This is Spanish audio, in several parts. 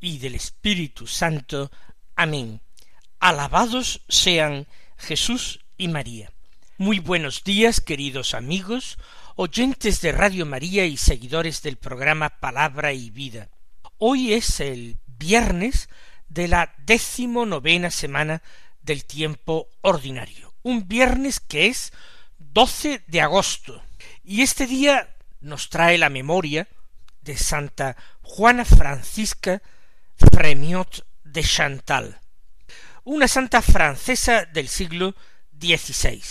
y del Espíritu Santo. Amén. Alabados sean Jesús y María. Muy buenos días, queridos amigos, oyentes de Radio María y seguidores del programa Palabra y Vida. Hoy es el viernes de la décimo novena semana del tiempo ordinario. Un viernes que es 12 de agosto. Y este día nos trae la memoria de Santa Juana Francisca Fremiot de Chantal, una santa francesa del siglo XVI.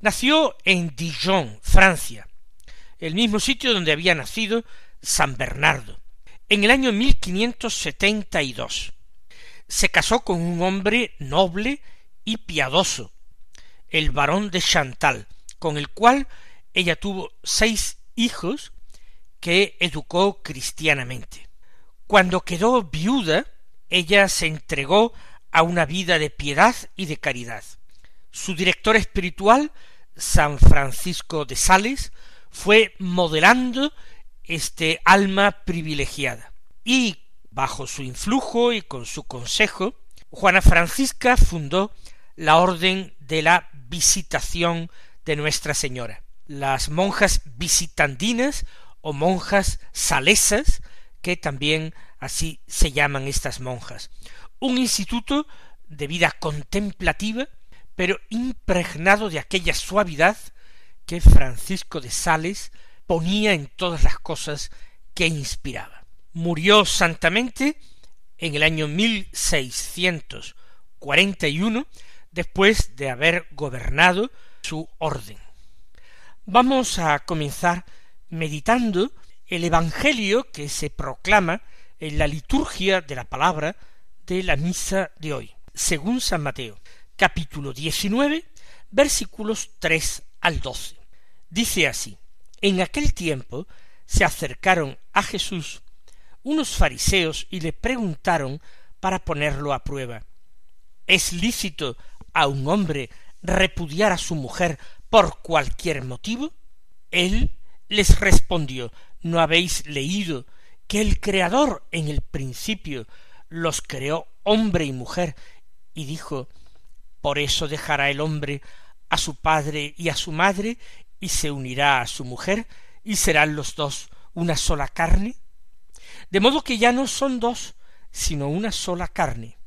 Nació en Dijon, Francia, el mismo sitio donde había nacido San Bernardo, en el año 1572. Se casó con un hombre noble y piadoso, el barón de Chantal, con el cual ella tuvo seis hijos que educó cristianamente. Cuando quedó viuda, ella se entregó a una vida de piedad y de caridad. Su director espiritual, San Francisco de Sales, fue modelando este alma privilegiada. Y bajo su influjo y con su consejo, Juana Francisca fundó la Orden de la Visitación de Nuestra Señora. Las monjas visitandinas o monjas salesas, que también así se llaman estas monjas. Un instituto de vida contemplativa, pero impregnado de aquella suavidad que Francisco de Sales ponía en todas las cosas que inspiraba. Murió santamente en el año mil seiscientos cuarenta y uno después de haber gobernado su orden. Vamos a comenzar meditando el Evangelio que se proclama en la liturgia de la palabra de la misa de hoy, según San Mateo, capítulo 19, versículos 3 al 12. Dice así, en aquel tiempo se acercaron a Jesús unos fariseos y le preguntaron para ponerlo a prueba, ¿es lícito a un hombre repudiar a su mujer por cualquier motivo? Él les respondió ¿No habéis leído que el Creador en el principio los creó hombre y mujer y dijo Por eso dejará el hombre a su padre y a su madre y se unirá a su mujer y serán los dos una sola carne? De modo que ya no son dos, sino una sola carne.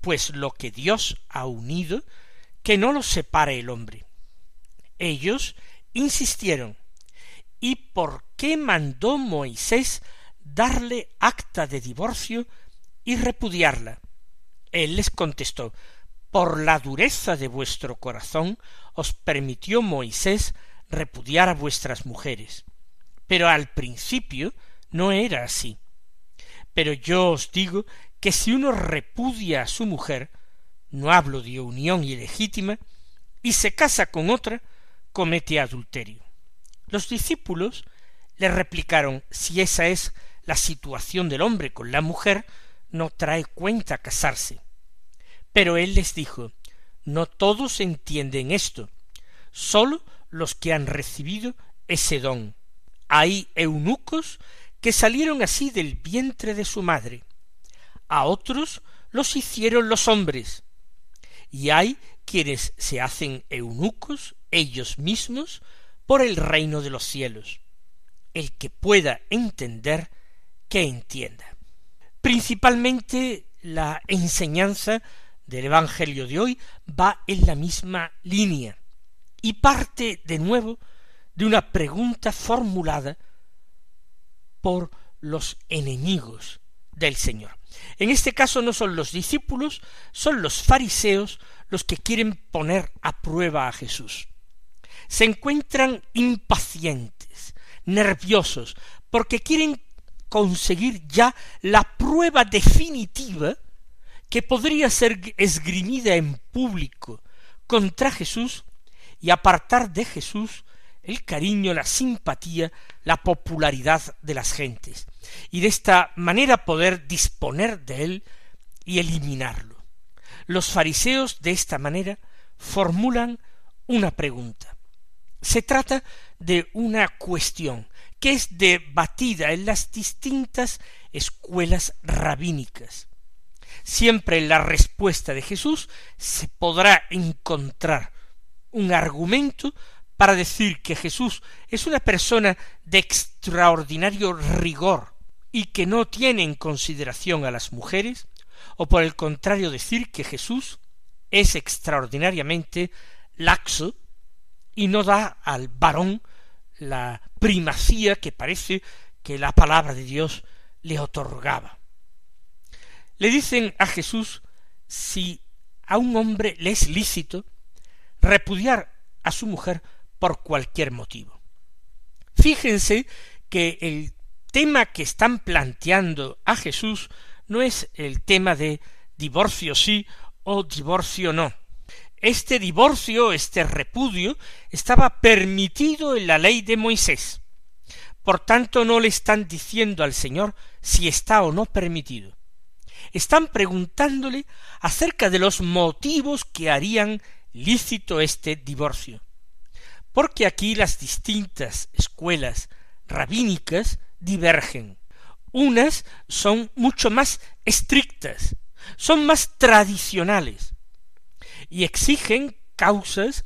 Pues lo que Dios ha unido, que no lo separe el hombre. Ellos insistieron ¿Y por qué mandó Moisés darle acta de divorcio y repudiarla? Él les contestó Por la dureza de vuestro corazón os permitió Moisés repudiar a vuestras mujeres. Pero al principio no era así. Pero yo os digo que si uno repudia a su mujer, no hablo de unión ilegítima, y se casa con otra, comete adulterio. Los discípulos le replicaron si esa es la situación del hombre con la mujer, no trae cuenta casarse. Pero él les dijo no todos entienden esto, sólo los que han recibido ese don. Hay eunucos que salieron así del vientre de su madre, a otros los hicieron los hombres, y hay quienes se hacen eunucos ellos mismos por el reino de los cielos. El que pueda entender, que entienda. Principalmente la enseñanza del Evangelio de hoy va en la misma línea y parte de nuevo de una pregunta formulada por los enemigos del Señor. En este caso no son los discípulos, son los fariseos los que quieren poner a prueba a Jesús se encuentran impacientes, nerviosos, porque quieren conseguir ya la prueba definitiva que podría ser esgrimida en público contra Jesús y apartar de Jesús el cariño, la simpatía, la popularidad de las gentes, y de esta manera poder disponer de él y eliminarlo. Los fariseos de esta manera formulan una pregunta. Se trata de una cuestión que es debatida en las distintas escuelas rabínicas. Siempre en la respuesta de Jesús se podrá encontrar un argumento para decir que Jesús es una persona de extraordinario rigor y que no tiene en consideración a las mujeres, o por el contrario decir que Jesús es extraordinariamente laxo y no da al varón la primacía que parece que la palabra de Dios le otorgaba. Le dicen a Jesús si a un hombre le es lícito repudiar a su mujer por cualquier motivo. Fíjense que el tema que están planteando a Jesús no es el tema de divorcio sí o divorcio no. Este divorcio, este repudio, estaba permitido en la ley de Moisés. Por tanto, no le están diciendo al Señor si está o no permitido. Están preguntándole acerca de los motivos que harían lícito este divorcio. Porque aquí las distintas escuelas rabínicas divergen. Unas son mucho más estrictas, son más tradicionales, y exigen causas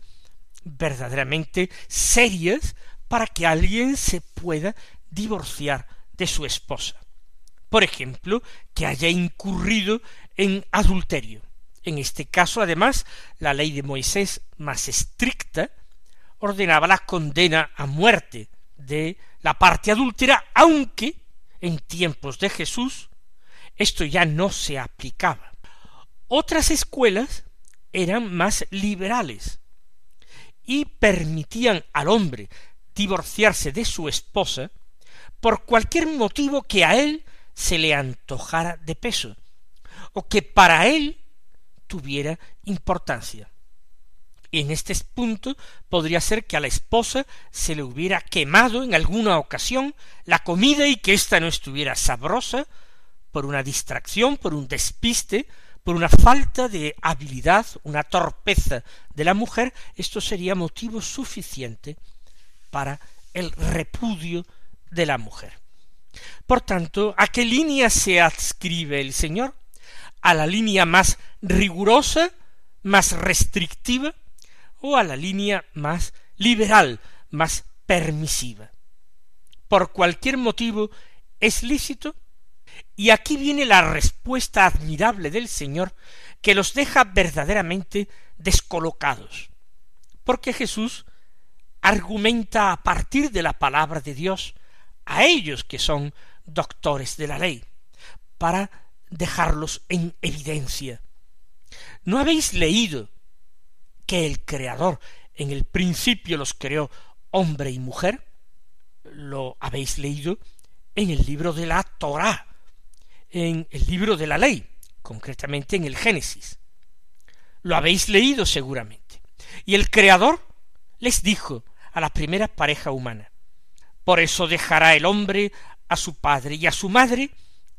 verdaderamente serias para que alguien se pueda divorciar de su esposa. Por ejemplo, que haya incurrido en adulterio. En este caso, además, la ley de Moisés más estricta ordenaba la condena a muerte de la parte adúltera, aunque en tiempos de Jesús esto ya no se aplicaba. Otras escuelas eran más liberales y permitían al hombre divorciarse de su esposa por cualquier motivo que a él se le antojara de peso o que para él tuviera importancia. Y en este punto podría ser que a la esposa se le hubiera quemado en alguna ocasión la comida y que ésta no estuviera sabrosa por una distracción, por un despiste, por una falta de habilidad, una torpeza de la mujer, esto sería motivo suficiente para el repudio de la mujer. Por tanto, ¿a qué línea se adscribe el Señor? ¿A la línea más rigurosa, más restrictiva, o a la línea más liberal, más permisiva? Por cualquier motivo es lícito y aquí viene la respuesta admirable del Señor que los deja verdaderamente descolocados. Porque Jesús argumenta a partir de la palabra de Dios a ellos que son doctores de la ley, para dejarlos en evidencia. ¿No habéis leído que el Creador en el principio los creó hombre y mujer? Lo habéis leído en el libro de la Torá, en el libro de la ley, concretamente en el Génesis. Lo habéis leído seguramente. Y el Creador les dijo a la primera pareja humana, por eso dejará el hombre a su padre y a su madre,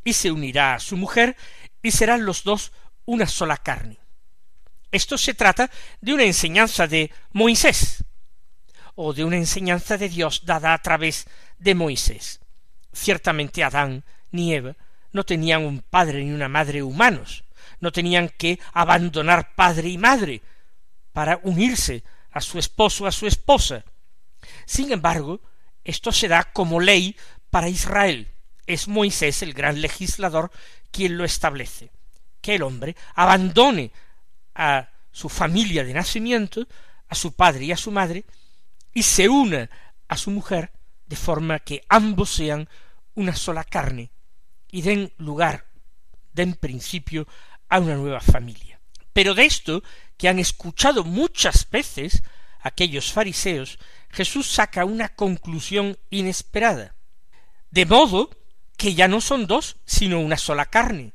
y se unirá a su mujer, y serán los dos una sola carne. Esto se trata de una enseñanza de Moisés, o de una enseñanza de Dios dada a través de Moisés. Ciertamente Adán ni Eva no tenían un padre ni una madre humanos, no tenían que abandonar padre y madre para unirse a su esposo, a su esposa. Sin embargo, esto se da como ley para Israel. Es Moisés, el gran legislador, quien lo establece, que el hombre abandone a su familia de nacimiento, a su padre y a su madre, y se una a su mujer, de forma que ambos sean una sola carne, y den lugar, den principio a una nueva familia. Pero de esto, que han escuchado muchas veces aquellos fariseos, Jesús saca una conclusión inesperada. De modo que ya no son dos, sino una sola carne.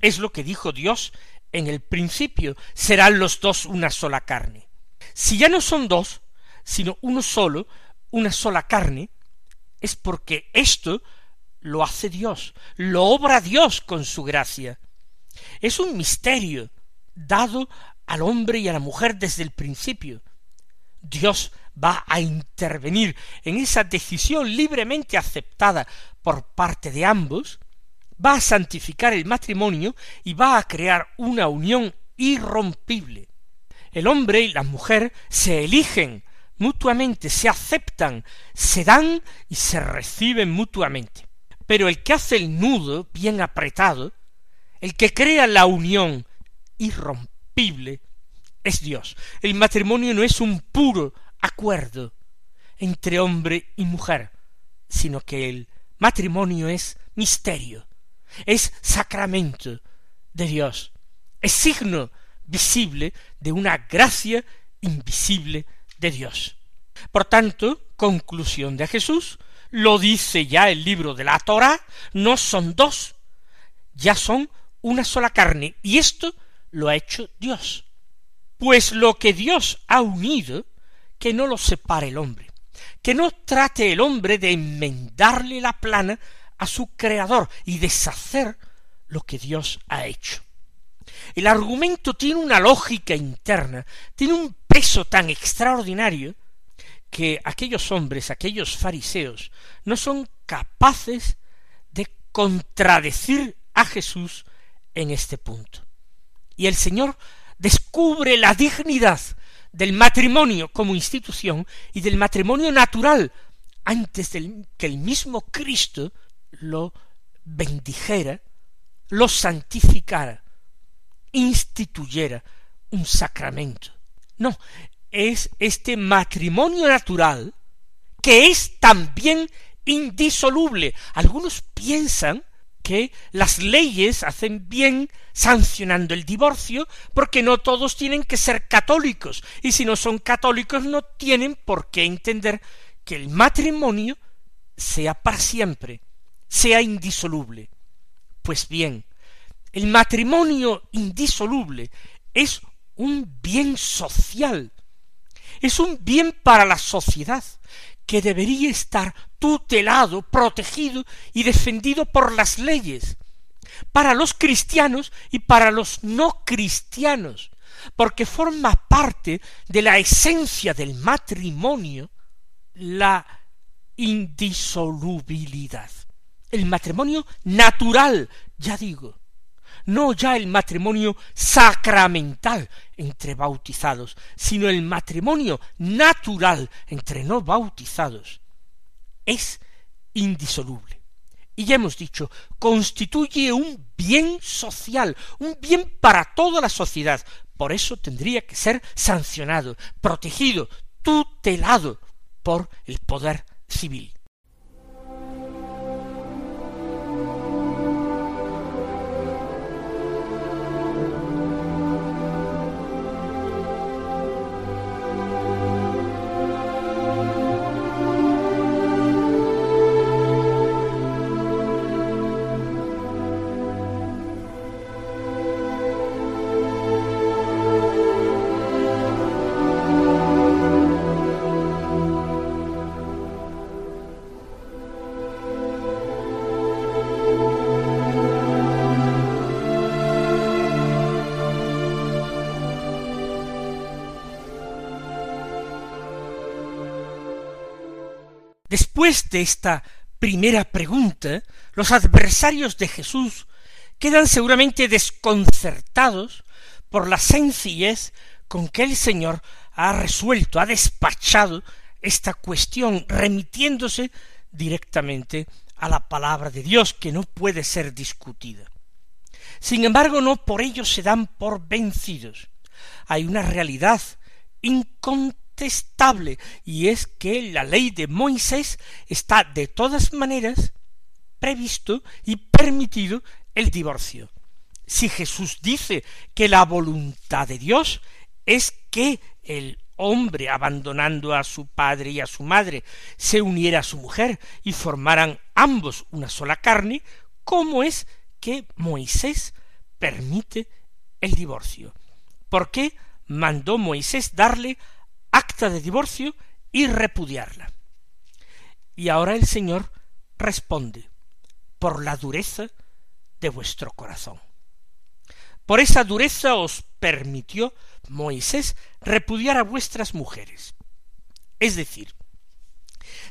Es lo que dijo Dios en el principio, serán los dos una sola carne. Si ya no son dos, sino uno solo, una sola carne, es porque esto lo hace Dios, lo obra Dios con su gracia. Es un misterio dado al hombre y a la mujer desde el principio. Dios va a intervenir en esa decisión libremente aceptada por parte de ambos, va a santificar el matrimonio y va a crear una unión irrompible. El hombre y la mujer se eligen mutuamente, se aceptan, se dan y se reciben mutuamente. Pero el que hace el nudo bien apretado, el que crea la unión irrompible, es Dios. El matrimonio no es un puro acuerdo entre hombre y mujer, sino que el matrimonio es misterio, es sacramento de Dios, es signo visible de una gracia invisible de Dios. Por tanto, conclusión de Jesús, lo dice ya el libro de la Torah, no son dos, ya son una sola carne, y esto lo ha hecho Dios. Pues lo que Dios ha unido, que no lo separe el hombre, que no trate el hombre de enmendarle la plana a su creador y deshacer lo que Dios ha hecho. El argumento tiene una lógica interna, tiene un peso tan extraordinario que aquellos hombres, aquellos fariseos, no son capaces de contradecir a Jesús en este punto. Y el Señor descubre la dignidad del matrimonio como institución y del matrimonio natural antes de que el mismo Cristo lo bendijera, lo santificara, instituyera un sacramento. No, es este matrimonio natural que es también indisoluble. Algunos piensan que las leyes hacen bien sancionando el divorcio porque no todos tienen que ser católicos y si no son católicos no tienen por qué entender que el matrimonio sea para siempre, sea indisoluble. Pues bien, el matrimonio indisoluble es un bien social, es un bien para la sociedad, que debería estar tutelado, protegido y defendido por las leyes, para los cristianos y para los no cristianos, porque forma parte de la esencia del matrimonio la indisolubilidad. El matrimonio natural, ya digo, no ya el matrimonio sacramental entre bautizados, sino el matrimonio natural entre no bautizados, es indisoluble. Y ya hemos dicho, constituye un bien social, un bien para toda la sociedad. Por eso tendría que ser sancionado, protegido, tutelado por el poder civil. De esta primera pregunta, los adversarios de Jesús quedan seguramente desconcertados por la sencillez con que el Señor ha resuelto, ha despachado esta cuestión, remitiéndose directamente a la palabra de Dios, que no puede ser discutida. Sin embargo, no por ello se dan por vencidos. Hay una realidad incontestable estable y es que la ley de Moisés está de todas maneras previsto y permitido el divorcio. Si Jesús dice que la voluntad de Dios es que el hombre, abandonando a su padre y a su madre, se uniera a su mujer y formaran ambos una sola carne, ¿cómo es que Moisés permite el divorcio? ¿Por qué mandó Moisés darle acta de divorcio y repudiarla? Y ahora el Señor responde, por la dureza de vuestro corazón. Por esa dureza os permitió Moisés repudiar a vuestras mujeres. Es decir,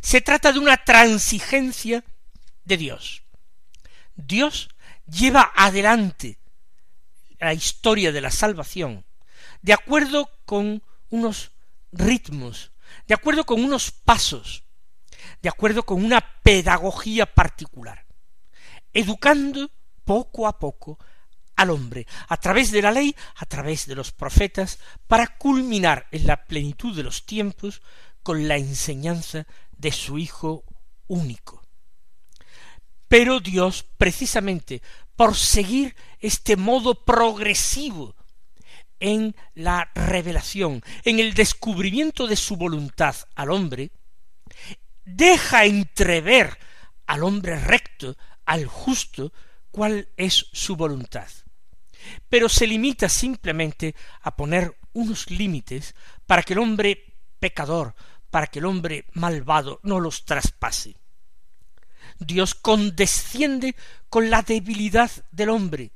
se trata de una transigencia de Dios. Dios lleva adelante la historia de la salvación de acuerdo con unos ritmos, de acuerdo con unos pasos, de acuerdo con una pedagogía particular, educando poco a poco al hombre, a través de la ley, a través de los profetas, para culminar en la plenitud de los tiempos con la enseñanza de su Hijo único. Pero Dios, precisamente por seguir este modo progresivo en la revelación, en el descubrimiento de su voluntad al hombre, deja entrever al hombre recto, al justo, cuál es su voluntad. Pero se limita simplemente a poner unos límites para que el hombre pecador, para que el hombre malvado no los traspase. Dios condesciende con la debilidad del hombre,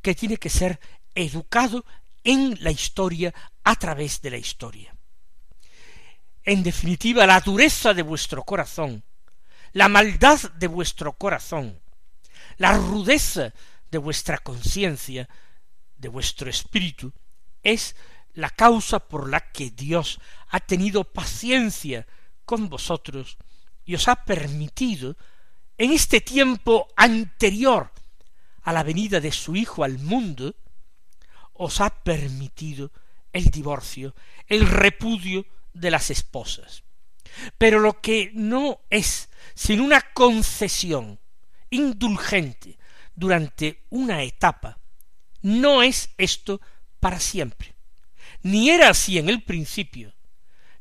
que tiene que ser educado en la historia a través de la historia. En definitiva, la dureza de vuestro corazón, la maldad de vuestro corazón, la rudeza de vuestra conciencia, de vuestro espíritu, es la causa por la que Dios ha tenido paciencia con vosotros y os ha permitido, en este tiempo anterior a la venida de su Hijo al mundo, os ha permitido el divorcio, el repudio de las esposas. Pero lo que no es sin una concesión indulgente durante una etapa, no es esto para siempre. Ni era así en el principio,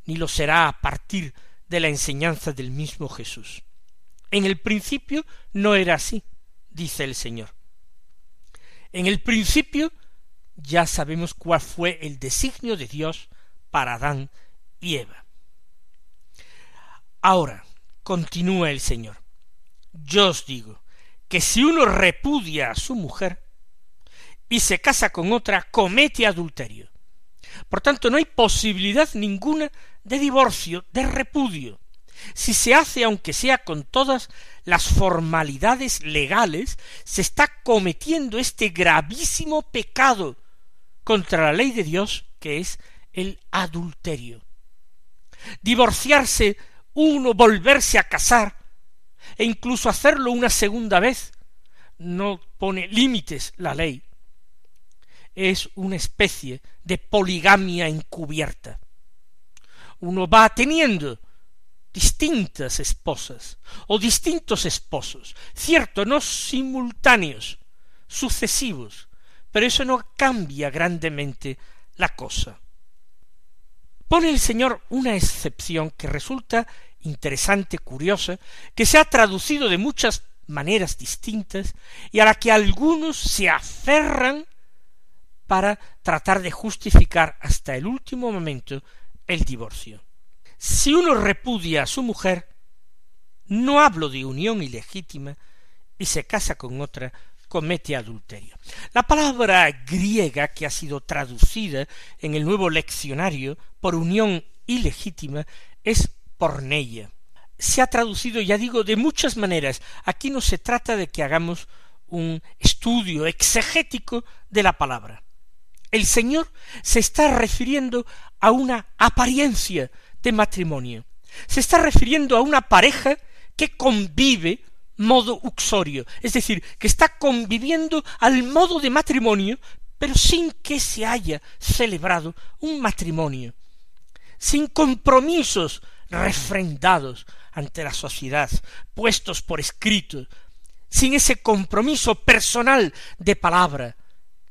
ni lo será a partir de la enseñanza del mismo Jesús. En el principio no era así, dice el Señor. En el principio ya sabemos cuál fue el designio de Dios para Adán y Eva. Ahora, continúa el Señor, yo os digo que si uno repudia a su mujer y se casa con otra, comete adulterio. Por tanto, no hay posibilidad ninguna de divorcio, de repudio. Si se hace, aunque sea con todas las formalidades legales, se está cometiendo este gravísimo pecado contra la ley de Dios, que es el adulterio. Divorciarse uno, volverse a casar, e incluso hacerlo una segunda vez, no pone límites la ley. Es una especie de poligamia encubierta. Uno va teniendo distintas esposas o distintos esposos, cierto, no simultáneos, sucesivos, pero eso no cambia grandemente la cosa. Pone el Señor una excepción que resulta interesante, curiosa, que se ha traducido de muchas maneras distintas y a la que algunos se aferran para tratar de justificar hasta el último momento el divorcio. Si uno repudia a su mujer, no hablo de unión ilegítima, y se casa con otra, comete adulterio. La palabra griega que ha sido traducida en el nuevo leccionario por unión ilegítima es porneia. Se ha traducido, ya digo, de muchas maneras. Aquí no se trata de que hagamos un estudio exegético de la palabra. El Señor se está refiriendo a una apariencia de matrimonio. Se está refiriendo a una pareja que convive modo uxorio, es decir, que está conviviendo al modo de matrimonio, pero sin que se haya celebrado un matrimonio, sin compromisos refrendados ante la sociedad, puestos por escrito, sin ese compromiso personal de palabra,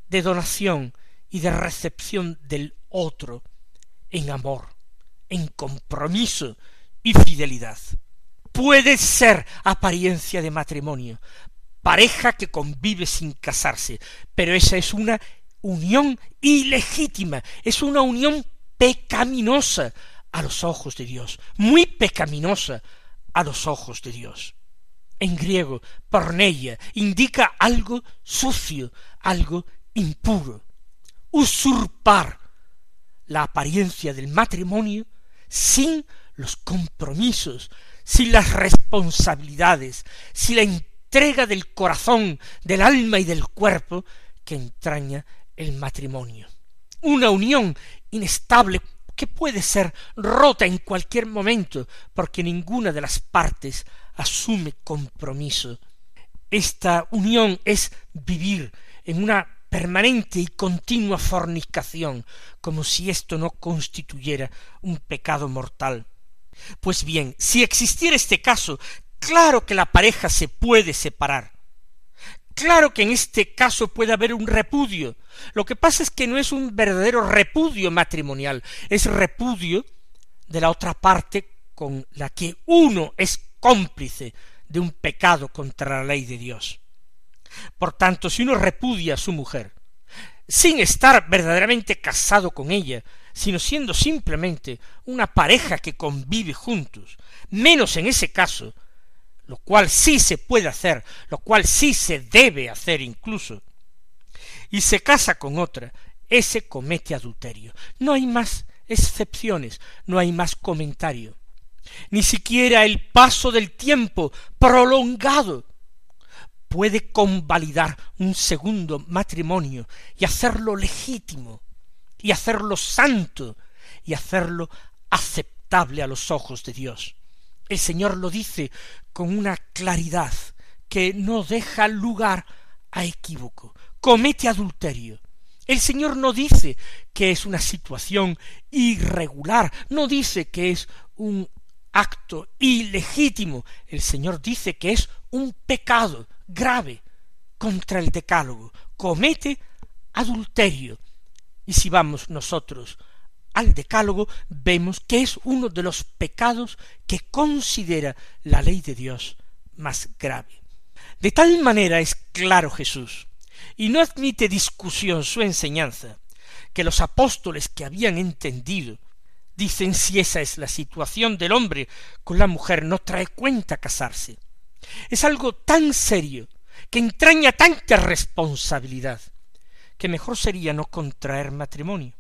de donación y de recepción del otro, en amor, en compromiso y fidelidad puede ser apariencia de matrimonio, pareja que convive sin casarse, pero esa es una unión ilegítima, es una unión pecaminosa a los ojos de Dios, muy pecaminosa a los ojos de Dios. En griego, porneia indica algo sucio, algo impuro. Usurpar la apariencia del matrimonio sin los compromisos, sin las responsabilidades, sin la entrega del corazón, del alma y del cuerpo que entraña el matrimonio. Una unión inestable que puede ser rota en cualquier momento porque ninguna de las partes asume compromiso. Esta unión es vivir en una permanente y continua fornicación, como si esto no constituyera un pecado mortal. Pues bien, si existiera este caso, claro que la pareja se puede separar. Claro que en este caso puede haber un repudio. Lo que pasa es que no es un verdadero repudio matrimonial, es repudio de la otra parte con la que uno es cómplice de un pecado contra la ley de Dios. Por tanto, si uno repudia a su mujer, sin estar verdaderamente casado con ella, sino siendo simplemente una pareja que convive juntos, menos en ese caso, lo cual sí se puede hacer, lo cual sí se debe hacer incluso, y se casa con otra, ese comete adulterio. No hay más excepciones, no hay más comentario. Ni siquiera el paso del tiempo prolongado puede convalidar un segundo matrimonio y hacerlo legítimo, y hacerlo santo, y hacerlo aceptable a los ojos de Dios. El Señor lo dice con una claridad que no deja lugar a equívoco. Comete adulterio. El Señor no dice que es una situación irregular, no dice que es un acto ilegítimo. El Señor dice que es un pecado grave contra el decálogo. Comete adulterio. Y si vamos nosotros al decálogo, vemos que es uno de los pecados que considera la ley de Dios más grave. De tal manera es claro Jesús, y no admite discusión su enseñanza, que los apóstoles que habían entendido dicen si esa es la situación del hombre con la mujer no trae cuenta casarse. Es algo tan serio, que entraña tanta responsabilidad, que mejor sería no contraer matrimonio.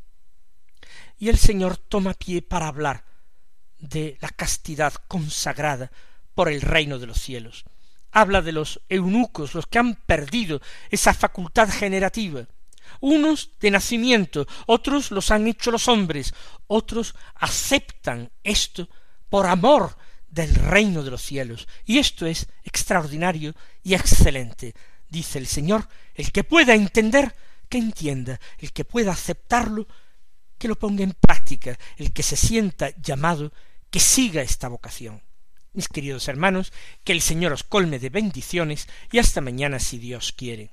Y el Señor toma pie para hablar de la castidad consagrada por el reino de los cielos. Habla de los eunucos, los que han perdido esa facultad generativa, unos de nacimiento, otros los han hecho los hombres, otros aceptan esto por amor del reino de los cielos. Y esto es extraordinario y excelente. Dice el Señor, el que pueda entender, que entienda, el que pueda aceptarlo, que lo ponga en práctica, el que se sienta llamado, que siga esta vocación. Mis queridos hermanos, que el Señor os colme de bendiciones y hasta mañana si Dios quiere.